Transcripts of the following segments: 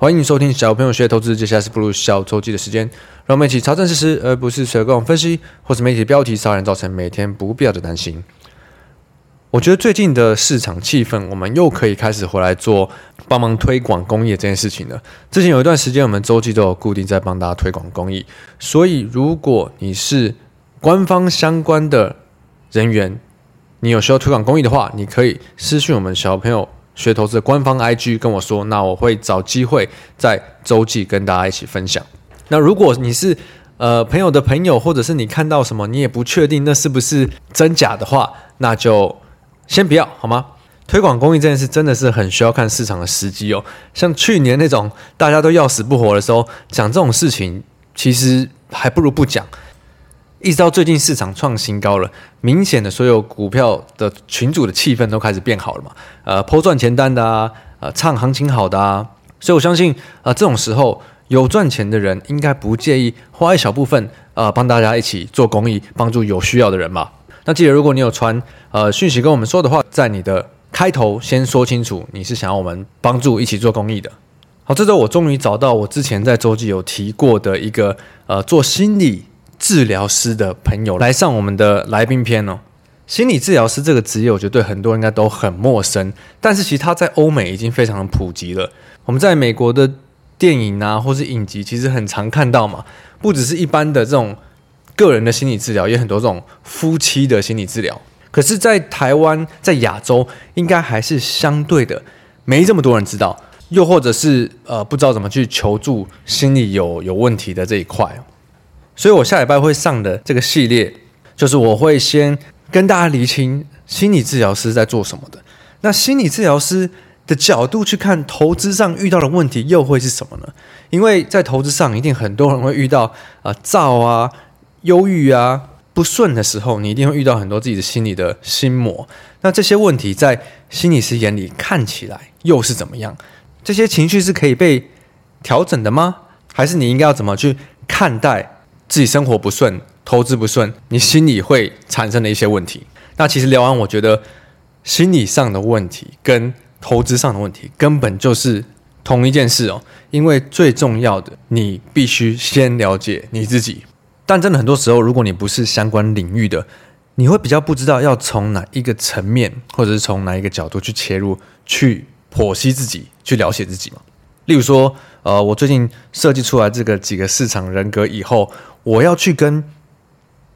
欢迎收听小朋友学投资，接下来是步入小周记的时间，让我们一起查证事实，而不是随便分析或是媒体标题杀人，造成每天不必要的担心。我觉得最近的市场气氛，我们又可以开始回来做帮忙推广公益这件事情了。之前有一段时间，我们周记都有固定在帮大家推广公益，所以如果你是官方相关的人员，你有需要推广公益的话，你可以私讯我们小朋友学投资的官方 IG 跟我说，那我会找机会在周记跟大家一起分享。那如果你是呃朋友的朋友，或者是你看到什么你也不确定那是不是真假的话，那就先不要好吗？推广公益这件事真的是很需要看市场的时机哦。像去年那种大家都要死不活的时候，讲这种事情其实还不如不讲。一直到最近市场创新高了，明显的所有股票的群组的气氛都开始变好了嘛。呃抛赚钱单的啊，呃，唱行情好的啊，所以我相信，呃，这种时候有赚钱的人应该不介意花一小部分，呃，帮大家一起做公益，帮助有需要的人嘛。那记得，如果你有传呃讯息跟我们说的话，在你的开头先说清楚你是想要我们帮助一起做公益的。好，这周我终于找到我之前在周记有提过的一个呃做心理。治疗师的朋友来上我们的来宾篇哦。心理治疗师这个职业，我觉得对很多人应该都很陌生，但是其实他在欧美已经非常的普及了。我们在美国的电影啊，或是影集，其实很常看到嘛。不只是一般的这种个人的心理治疗，也很多这种夫妻的心理治疗。可是，在台湾，在亚洲，应该还是相对的没这么多人知道，又或者是呃不知道怎么去求助心理有有问题的这一块。所以，我下礼拜会上的这个系列，就是我会先跟大家厘清心理治疗师在做什么的。那心理治疗师的角度去看投资上遇到的问题，又会是什么呢？因为在投资上，一定很多人会遇到啊、呃、躁啊、忧郁啊、不顺的时候，你一定会遇到很多自己的心理的心魔。那这些问题在心理师眼里看起来又是怎么样？这些情绪是可以被调整的吗？还是你应该要怎么去看待？自己生活不顺，投资不顺，你心里会产生的一些问题。那其实聊完，我觉得心理上的问题跟投资上的问题根本就是同一件事哦。因为最重要的，你必须先了解你自己。但真的很多时候，如果你不是相关领域的，你会比较不知道要从哪一个层面，或者是从哪一个角度去切入，去剖析自己，去了解自己嘛。例如说，呃，我最近设计出来这个几个市场人格以后。我要去跟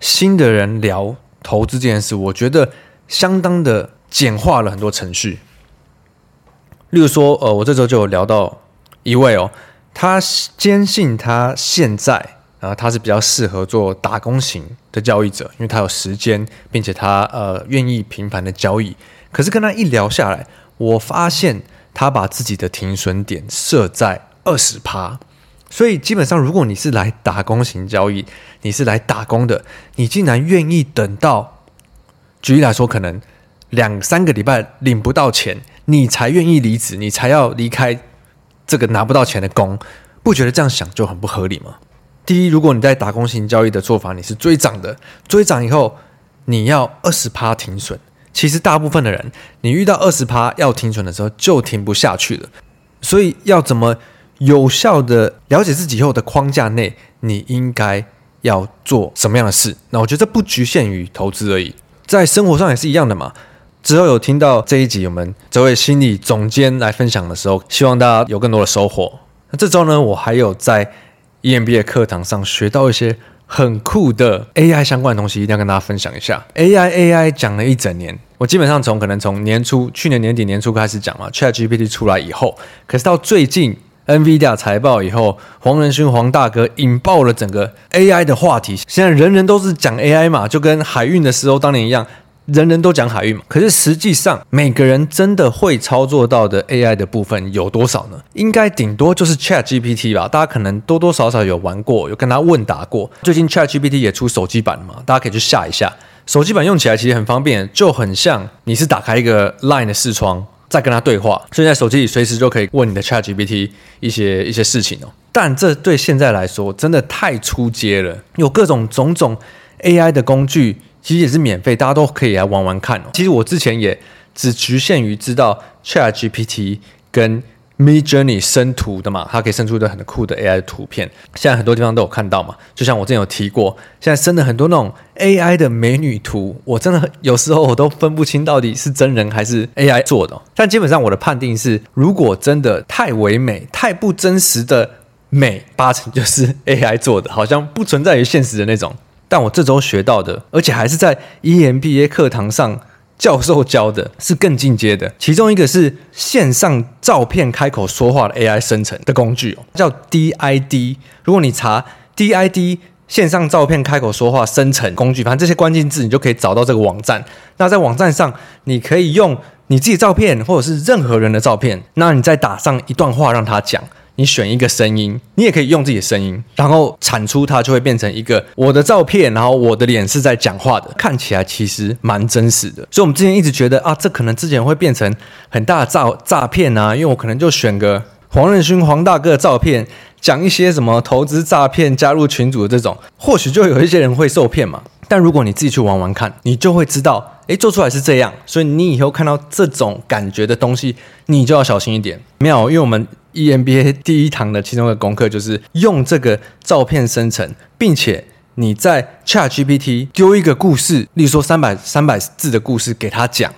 新的人聊投资这件事，我觉得相当的简化了很多程序。例如说，呃，我这周就有聊到一位哦，他坚信他现在啊，他是比较适合做打工型的交易者，因为他有时间，并且他呃愿意频繁的交易。可是跟他一聊下来，我发现他把自己的停损点设在二十趴。所以基本上，如果你是来打工型交易，你是来打工的，你竟然愿意等到，举例来说，可能两三个礼拜领不到钱，你才愿意离职，你才要离开这个拿不到钱的工，不觉得这样想就很不合理吗？第一，如果你在打工型交易的做法，你是追涨的，追涨以后你要二十趴停损，其实大部分的人，你遇到二十趴要停损的时候就停不下去了，所以要怎么？有效的了解自己以后的框架内，你应该要做什么样的事？那我觉得这不局限于投资而已，在生活上也是一样的嘛。之后有听到这一集我们这位心理总监来分享的时候，希望大家有更多的收获。那这周呢，我还有在 EMBA 课堂上学到一些很酷的 AI 相关的东西，一定要跟大家分享一下。AI AI 讲了一整年，我基本上从可能从年初去年年底年初开始讲嘛，ChatGPT 出来以后，可是到最近。NVIDIA 财报以后，黄仁勋黄大哥引爆了整个 AI 的话题。现在人人都是讲 AI 嘛，就跟海运的时候当年一样，人人都讲海运嘛。可是实际上，每个人真的会操作到的 AI 的部分有多少呢？应该顶多就是 ChatGPT 吧。大家可能多多少少有玩过，有跟他问答过。最近 ChatGPT 也出手机版了嘛，大家可以去下一下。手机版用起来其实很方便，就很像你是打开一个 Line 的视窗。再跟他对话，所以在手机里随时就可以问你的 ChatGPT 一些一些事情哦。但这对现在来说真的太出街了，有各种种种 AI 的工具，其实也是免费，大家都可以来玩玩看哦。其实我之前也只局限于知道 ChatGPT 跟 Midjourney 生图的嘛，它可以生出一个很酷的 AI 图片。现在很多地方都有看到嘛，就像我之前有提过，现在生了很多那种 AI 的美女图，我真的有时候我都分不清到底是真人还是 AI 做的。但基本上我的判定是，如果真的太唯美、太不真实的美，八成 就是 AI 做的，好像不存在于现实的那种。但我这周学到的，而且还是在 EMBA 课堂上。教授教的是更进阶的，其中一个是线上照片开口说话的 AI 生成的工具哦，叫 DID。如果你查 DID 线上照片开口说话生成工具，反正这些关键字你就可以找到这个网站。那在网站上，你可以用你自己照片或者是任何人的照片，那你再打上一段话让他讲。你选一个声音，你也可以用自己的声音，然后产出它就会变成一个我的照片，然后我的脸是在讲话的，看起来其实蛮真实的。所以，我们之前一直觉得啊，这可能之前会变成很大的诈诈骗啊，因为我可能就选个黄仁勋黄大哥的照片，讲一些什么投资诈骗、加入群组的这种，或许就有一些人会受骗嘛。但如果你自己去玩玩看，你就会知道，诶，做出来是这样。所以，你以后看到这种感觉的东西，你就要小心一点。没有，因为我们。EMBA 第一堂的其中一个功课就是用这个照片生成，并且你在 ChatGPT 丢一个故事，例如说三百三百字的故事给他讲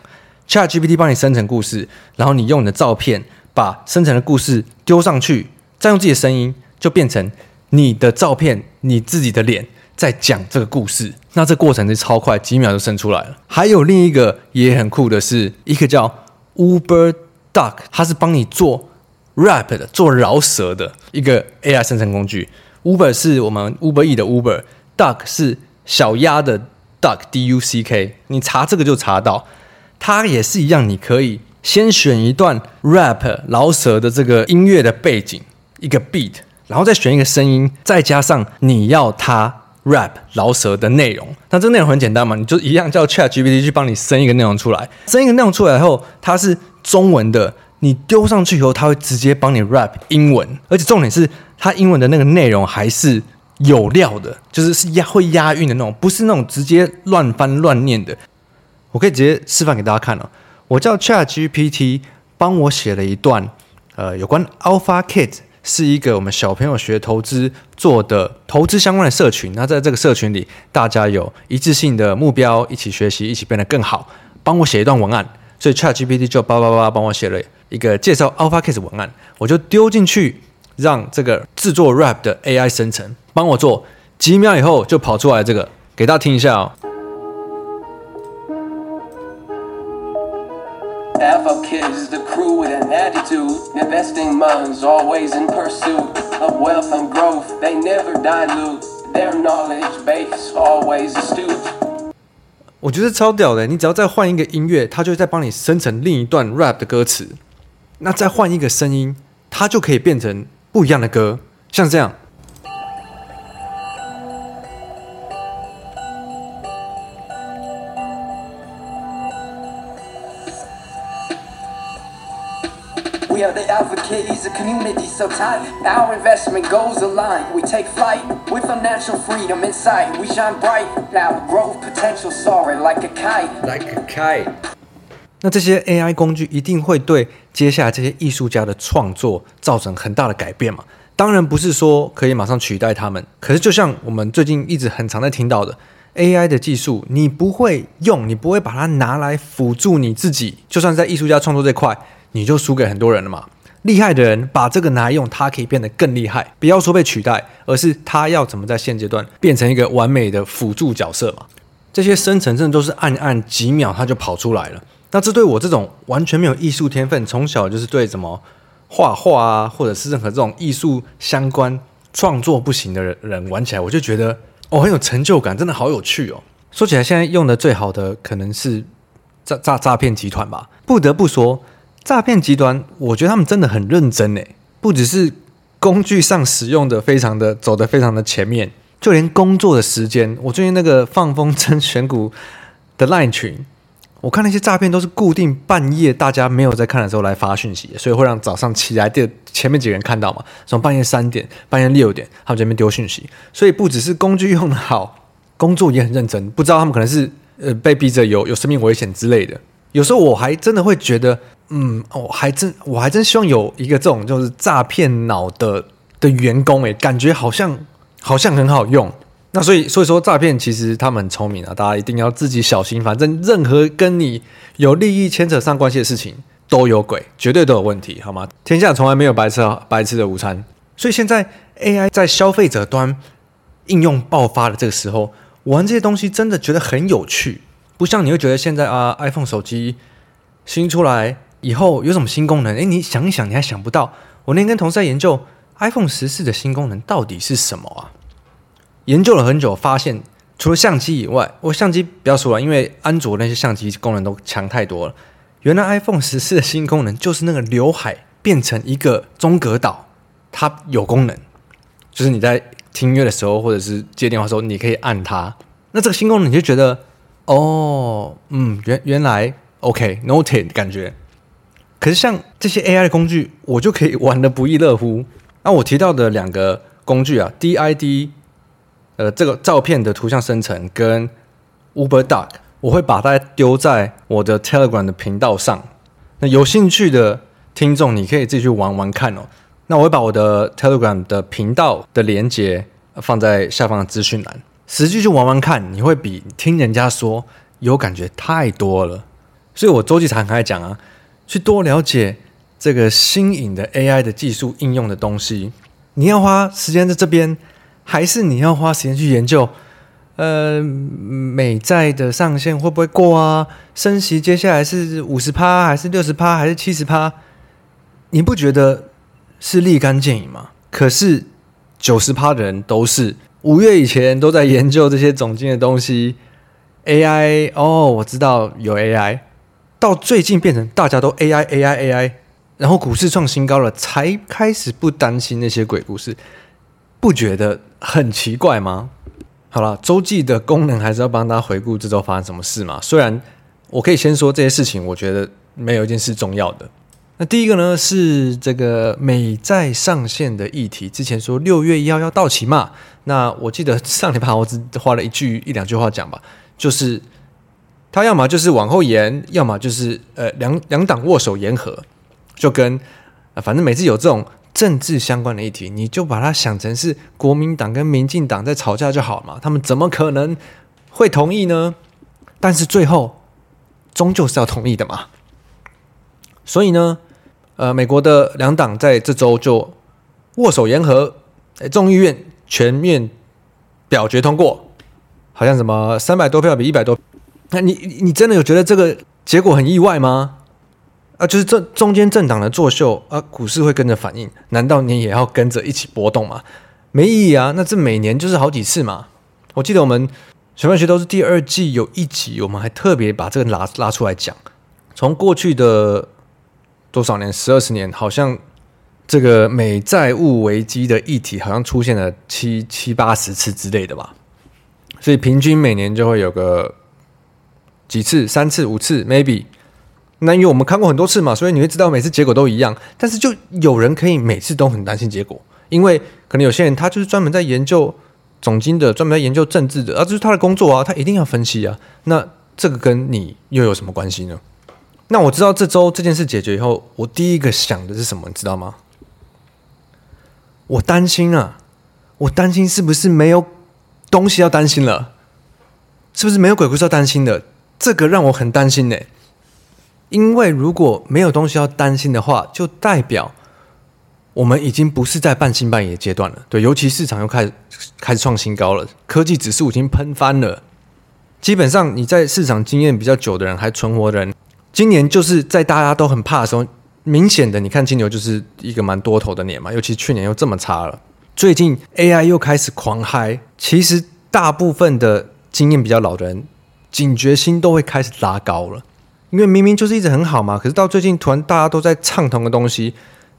，ChatGPT 帮你生成故事，然后你用你的照片把生成的故事丢上去，再用自己的声音，就变成你的照片，你自己的脸在讲这个故事。那这过程是超快，几秒就生出来了。还有另一个也很酷的是，一个叫 Uber Duck，它是帮你做。rap 的做饶舌的一个 AI 生成工具，Uber 是我们 Uber E 的 Uber，Duck 是小鸭的 Duck，D U C K，你查这个就查到，它也是一样，你可以先选一段 rap 饶舌的这个音乐的背景，一个 beat，然后再选一个声音，再加上你要它 rap 饶舌的内容，那这个内容很简单嘛，你就一样叫 ChatGPT 去帮你生一个内容出来，生一个内容出来后，它是中文的。你丢上去以后，它会直接帮你 rap 英文，而且重点是它英文的那个内容还是有料的，就是是押会押韵的那种，不是那种直接乱翻乱念的。我可以直接示范给大家看哦。我叫 ChatGPT 帮我写了一段，呃，有关 Alpha Kids 是一个我们小朋友学投资做的投资相关的社群。那在这个社群里，大家有一致性的目标，一起学习，一起变得更好。帮我写一段文案，所以 ChatGPT 就叭叭叭帮我写了。一个介绍 Alpha Case 文案，我就丢进去，让这个制作 rap 的 AI 生成帮我做，几秒以后就跑出来这个，给大家听一下哦。Always in pursuit of wealth and growth. They never dilute their knowledge base always astute. 我觉得超屌的你只要再换一个音乐它就会再帮你生成另一段 rap 的歌词。那再换一个声音它就可以变成不一样的歌。像这样那这些 AI 工具一定会对接下来这些艺术家的创作造成很大的改变嘛？当然不是说可以马上取代他们，可是就像我们最近一直很常在听到的 AI 的技术，你不会用，你不会把它拿来辅助你自己，就算在艺术家创作这块，你就输给很多人了嘛。厉害的人把这个拿来用，他可以变得更厉害。不要说被取代，而是他要怎么在现阶段变成一个完美的辅助角色嘛？这些生成真的都是按按几秒，他就跑出来了。那这对我这种完全没有艺术天分，从小就是对什么画画啊，或者是任何这种艺术相关创作不行的人人玩起来，我就觉得哦很有成就感，真的好有趣哦。说起来，现在用的最好的可能是诈诈诈骗集团吧。不得不说，诈骗集团，我觉得他们真的很认真诶，不只是工具上使用的非常的走得非常的前面，就连工作的时间，我最近那个放风筝选股的 Line 群。我看那些诈骗都是固定半夜大家没有在看的时候来发讯息，所以会让早上起来的前面几个人看到嘛。从半夜三点、半夜六点，他们这边丢讯息，所以不只是工具用得好，工作也很认真。不知道他们可能是呃被逼着有有生命危险之类的。有时候我还真的会觉得嗯，我还真我还真希望有一个这种就是诈骗脑的的员工，诶，感觉好像好像很好用。那所以所以说诈骗其实他们很聪明啊，大家一定要自己小心。反正任何跟你有利益牵扯上关系的事情都有鬼，绝对都有问题，好吗？天下从来没有白吃白吃的午餐。所以现在 AI 在消费者端应用爆发的这个时候，玩这些东西真的觉得很有趣。不像你会觉得现在啊，iPhone 手机新出来以后有什么新功能？诶，你想一想，你还想不到。我那天跟同事在研究 iPhone 十四的新功能到底是什么啊？研究了很久，发现除了相机以外，我相机不要说了，因为安卓那些相机功能都强太多了。原来 iPhone 十四的新功能就是那个刘海变成一个中隔岛，它有功能，就是你在听音乐的时候或者是接电话的时候，你可以按它。那这个新功能你就觉得，哦，嗯，原原来 OK，noted 感觉。可是像这些 AI 的工具，我就可以玩得不亦乐乎。那我提到的两个工具啊，DID。呃，这个照片的图像生成跟 Uber Duck，我会把它丢在我的 Telegram 的频道上。那有兴趣的听众，你可以自己去玩玩看哦。那我会把我的 Telegram 的频道的连接放在下方的资讯栏，实际去玩玩看，你会比听人家说有感觉太多了。所以我周记常常讲啊，去多了解这个新颖的 AI 的技术应用的东西，你要花时间在这边。还是你要花时间去研究，呃，美债的上限会不会过啊？升息接下来是五十趴，还是六十趴，还是七十趴？你不觉得是立竿见影吗？可是九十趴的人都是五月以前都在研究这些总经的东西。AI 哦，我知道有 AI，到最近变成大家都 AI AI AI，然后股市创新高了，才开始不担心那些鬼故事。不觉得很奇怪吗？好了，周记的功能还是要帮大家回顾这周发生什么事嘛。虽然我可以先说这些事情，我觉得没有一件事重要的。那第一个呢是这个美债上限的议题，之前说六月一号要到期嘛。那我记得上礼拜我只花了一句一两句话讲吧，就是他要么就是往后延，要么就是呃两两党握手言和，就跟反正每次有这种。政治相关的议题，你就把它想成是国民党跟民进党在吵架就好嘛？他们怎么可能会同意呢？但是最后终究是要同意的嘛。所以呢，呃，美国的两党在这周就握手言和，众议院全面表决通过，好像什么三百多票比一百多，那你你真的有觉得这个结果很意外吗？啊，就是这中间政党的作秀啊，股市会跟着反应，难道你也要跟着一起波动吗？没意义啊！那这每年就是好几次嘛。我记得我们全班学都是第二季有一集，我们还特别把这个拉拉出来讲。从过去的多少年，十二十年，好像这个美债务危机的议题好像出现了七七八十次之类的吧。所以平均每年就会有个几次，三次、五次，maybe。那因为我们看过很多次嘛，所以你会知道每次结果都一样。但是就有人可以每次都很担心结果，因为可能有些人他就是专门在研究总经的，专门在研究政治的，啊，这是他的工作啊，他一定要分析啊。那这个跟你又有什么关系呢？那我知道这周这件事解决以后，我第一个想的是什么，你知道吗？我担心啊，我担心是不是没有东西要担心了？是不是没有鬼故事要担心的？这个让我很担心呢、因为如果没有东西要担心的话，就代表我们已经不是在半信半疑的阶段了。对，尤其市场又开始开始创新高了，科技指数已经喷翻了。基本上，你在市场经验比较久的人还存活的人，今年就是在大家都很怕的时候，明显的，你看金牛就是一个蛮多头的年嘛。尤其去年又这么差了，最近 AI 又开始狂嗨，其实大部分的经验比较老的人，警觉心都会开始拉高了。因为明明就是一直很好嘛，可是到最近突然大家都在唱同个东西，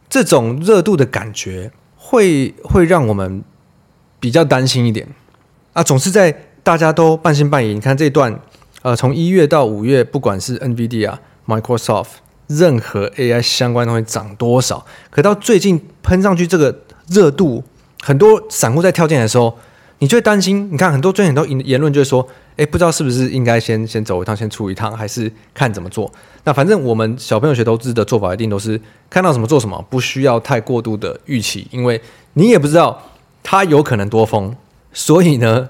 这种热度的感觉会会让我们比较担心一点啊。总是在大家都半信半疑。你看这段，呃，从一月到五月，不管是 NVIDIA、Microsoft，任何 AI 相关东西涨多少，可到最近喷上去这个热度，很多散户在跳进来的时候，你就会担心。你看很多最近很多言言论就是说，哎，不知道是不是应该先先走一趟，先出一趟，还是看怎么做？那反正我们小朋友学投资的做法一定都是看到什么做什么，不需要太过度的预期，因为你也不知道它有可能多疯，所以呢，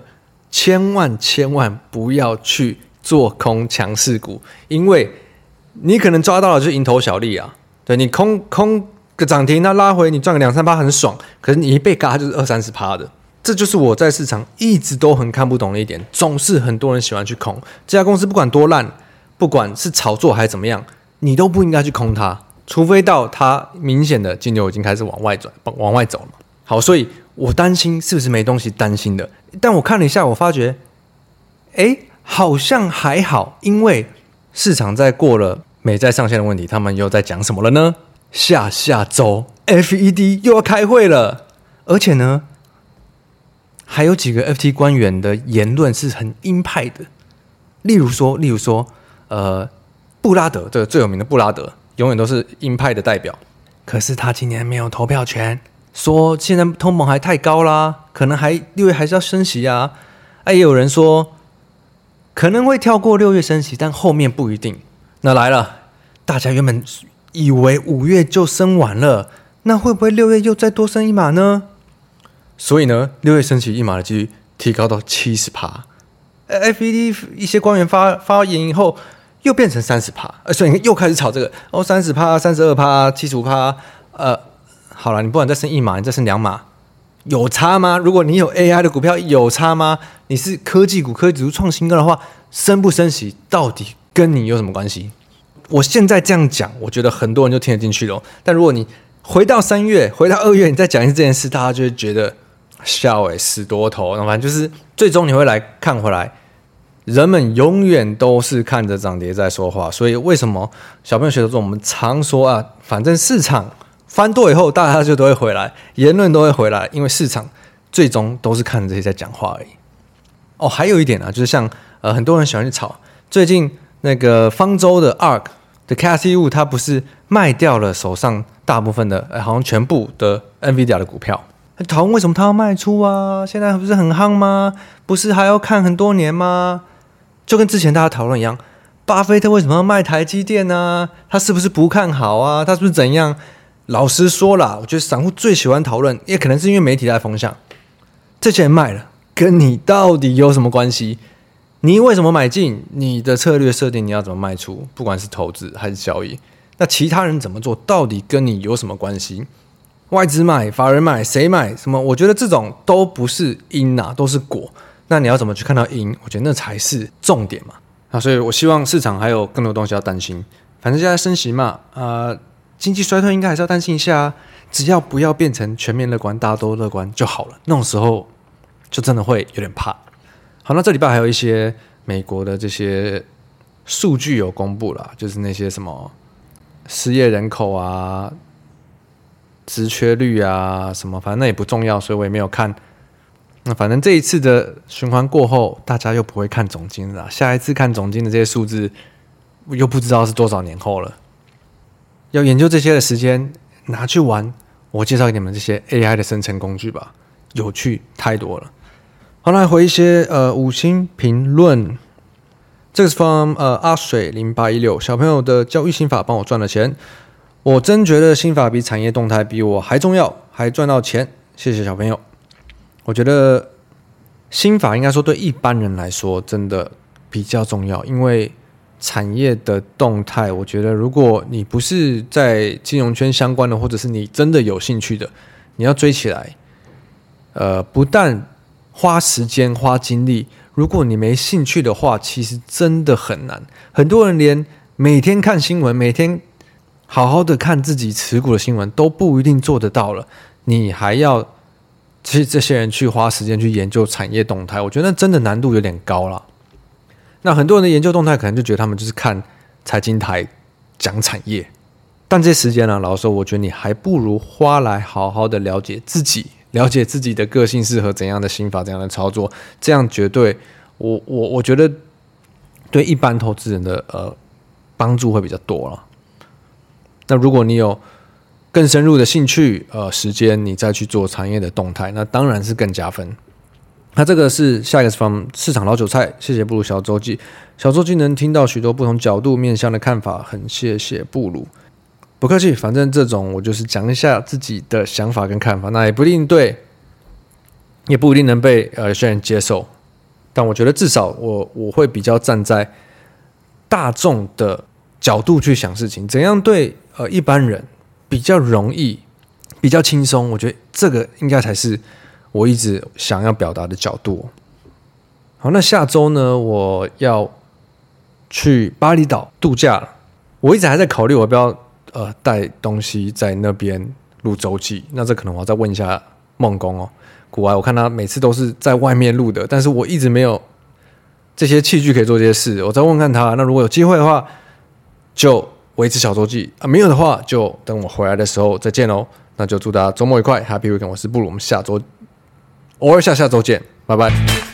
千万千万不要去做空强势股，因为你可能抓到了就蝇头小利啊，对你空空个涨停，那拉回你赚个两三趴很爽，可是你一被嘎就是二三十趴的。这就是我在市场一直都很看不懂的一点，总是很多人喜欢去空这家公司，不管多烂，不管是炒作还是怎么样，你都不应该去空它，除非到它明显的金流已经开始往外转、往外走了。好，所以我担心是不是没东西担心的？但我看了一下，我发觉，哎，好像还好，因为市场在过了美债上限的问题，他们又在讲什么了呢？下下周 FED 又要开会了，而且呢？还有几个 FT 官员的言论是很鹰派的，例如说，例如说，呃，布拉德这个最有名的布拉德，永远都是鹰派的代表。可是他今年没有投票权，说现在通膨还太高啦，可能还六月还是要升息啊。哎，也有人说可能会跳过六月升息，但后面不一定。那来了，大家原本以为五月就升完了，那会不会六月又再多升一码呢？所以呢，六月升息一码的几率提高到七十趴，FED 一些官员发发言以后又变成三十趴，所以又开始炒这个哦，三十趴、三十二趴、七十五趴，呃，好了，你不管再升一码，你再升两码，有差吗？如果你有 AI 的股票，有差吗？你是科技股、科技指数创新高的话，升不升息到底跟你有什么关系？我现在这样讲，我觉得很多人就听得进去了。但如果你回到三月，回到二月，你再讲一次这件事，大家就会觉得。笑诶，死多头，反正就是最终你会来看回来，人们永远都是看着涨跌在说话，所以为什么小朋友学的时候，我们常说啊，反正市场翻多以后，大家就都会回来，言论都会回来，因为市场最终都是看着这些在讲话而已。哦，还有一点啊，就是像呃很多人喜欢去炒，最近那个方舟的 ARK 的 Kasew，他不是卖掉了手上大部分的，呃，好像全部的 NVIDIA 的股票。讨论为什么他要卖出啊？现在不是很夯吗？不是还要看很多年吗？就跟之前大家讨论一样，巴菲特为什么要卖台积电呢？他是不是不看好啊？他是不是怎样？老实说啦，我觉得散户最喜欢讨论，也可能是因为媒体带风向。这些人卖了，跟你到底有什么关系？你为什么买进？你的策略设定你要怎么卖出？不管是投资还是交易，那其他人怎么做，到底跟你有什么关系？外资买，法人买，谁买什么？我觉得这种都不是因呐、啊，都是果。那你要怎么去看到因？我觉得那才是重点嘛。啊，所以我希望市场还有更多东西要担心。反正现在升息嘛，啊、呃，经济衰退应该还是要担心一下。只要不要变成全面乐观，大家都乐观就好了。那种时候就真的会有点怕。好，那这礼拜还有一些美国的这些数据有公布了，就是那些什么失业人口啊。职缺率啊，什么反正那也不重要，所以我也没有看。那反正这一次的循环过后，大家又不会看总金了。下一次看总金的这些数字，又不知道是多少年后了。要研究这些的时间拿去玩，我介绍给你们这些 AI 的生成工具吧，有趣太多了。好，来回一些呃五星评论。这个是 from 呃阿水零八一六小朋友的教育心法，帮我赚了钱。我真觉得心法比产业动态比我还重要，还赚到钱。谢谢小朋友。我觉得心法应该说对一般人来说真的比较重要，因为产业的动态，我觉得如果你不是在金融圈相关的，或者是你真的有兴趣的，你要追起来，呃，不但花时间花精力，如果你没兴趣的话，其实真的很难。很多人连每天看新闻，每天。好好的看自己持股的新闻都不一定做得到了，你还要其实这些人去花时间去研究产业动态，我觉得那真的难度有点高了。那很多人的研究动态可能就觉得他们就是看财经台讲产业，但这时间呢，老实说，我觉得你还不如花来好好的了解自己，了解自己的个性适合怎样的心法，怎样的操作，这样绝对我我我觉得对一般投资人的呃帮助会比较多了。那如果你有更深入的兴趣，呃，时间你再去做产业的动态，那当然是更加分。那这个是下一个是 from 市场老韭菜，谢谢布鲁小周记，小周记能听到许多不同角度面向的看法，很谢谢布鲁。不客气，反正这种我就是讲一下自己的想法跟看法，那也不一定对，也不一定能被呃有些人接受，但我觉得至少我我会比较站在大众的角度去想事情，怎样对呃一般人比较容易、比较轻松，我觉得这个应该才是我一直想要表达的角度。好，那下周呢，我要去巴厘岛度假了，我一直还在考虑我要不要。呃，带东西在那边录周记，那这可能我要再问一下梦工哦。古外我看他每次都是在外面录的，但是我一直没有这些器具可以做这些事。我再问看他，那如果有机会的话，就维持小周记啊；没有的话，就等我回来的时候再见喽。那就祝大家周末愉快，Happy Weekend！我是布鲁，我们下周偶尔下下周见，拜拜。